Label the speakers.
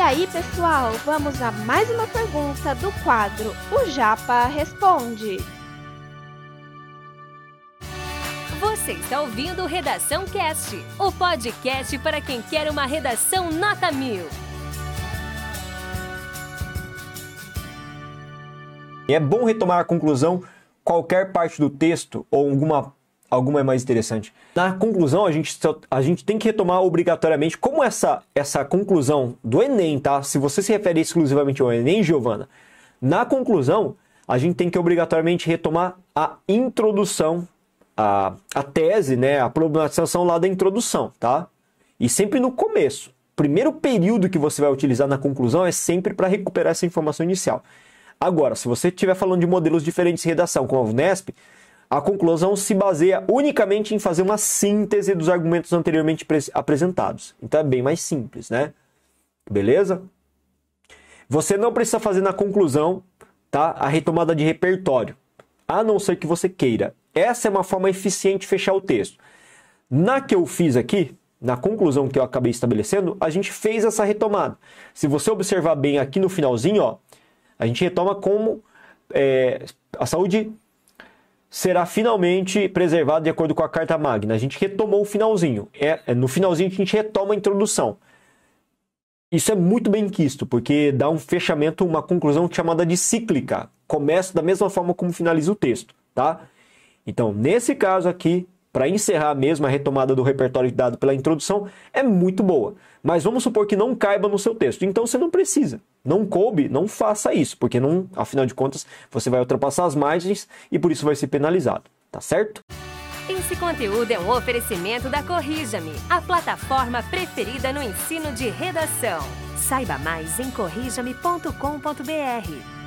Speaker 1: aí, pessoal, vamos a mais uma pergunta do quadro O Japa Responde.
Speaker 2: Você está ouvindo Redação Cast, o podcast para quem quer uma redação nota mil.
Speaker 3: É bom retomar a conclusão, qualquer parte do texto ou alguma alguma é mais interessante. Na conclusão, a gente, a gente tem que retomar obrigatoriamente como essa, essa conclusão do Enem, tá? Se você se refere exclusivamente ao Enem, Giovana, na conclusão, a gente tem que obrigatoriamente retomar a introdução, a, a tese, né? A problematização lá da introdução, tá? E sempre no começo. Primeiro período que você vai utilizar na conclusão é sempre para recuperar essa informação inicial. Agora, se você estiver falando de modelos diferentes de redação, como a UNESP, a conclusão se baseia unicamente em fazer uma síntese dos argumentos anteriormente apresentados. Então é bem mais simples, né? Beleza? Você não precisa fazer na conclusão tá, a retomada de repertório, a não ser que você queira. Essa é uma forma eficiente de fechar o texto. Na que eu fiz aqui, na conclusão que eu acabei estabelecendo, a gente fez essa retomada. Se você observar bem aqui no finalzinho, ó, a gente retoma como é, a saúde será finalmente preservada de acordo com a Carta Magna. A gente retomou o finalzinho. É, é, no finalzinho a gente retoma a introdução. Isso é muito bem quisto, porque dá um fechamento, uma conclusão chamada de cíclica. Começa da mesma forma como finaliza o texto, tá? Então, nesse caso aqui, para encerrar mesmo a retomada do repertório dado pela introdução, é muito boa. Mas vamos supor que não caiba no seu texto. Então você não precisa. Não coube, não faça isso, porque não, afinal de contas você vai ultrapassar as margens e por isso vai ser penalizado. Tá certo?
Speaker 2: Esse conteúdo é um oferecimento da Corrija-me, a plataforma preferida no ensino de redação. Saiba mais em corrijame.com.br.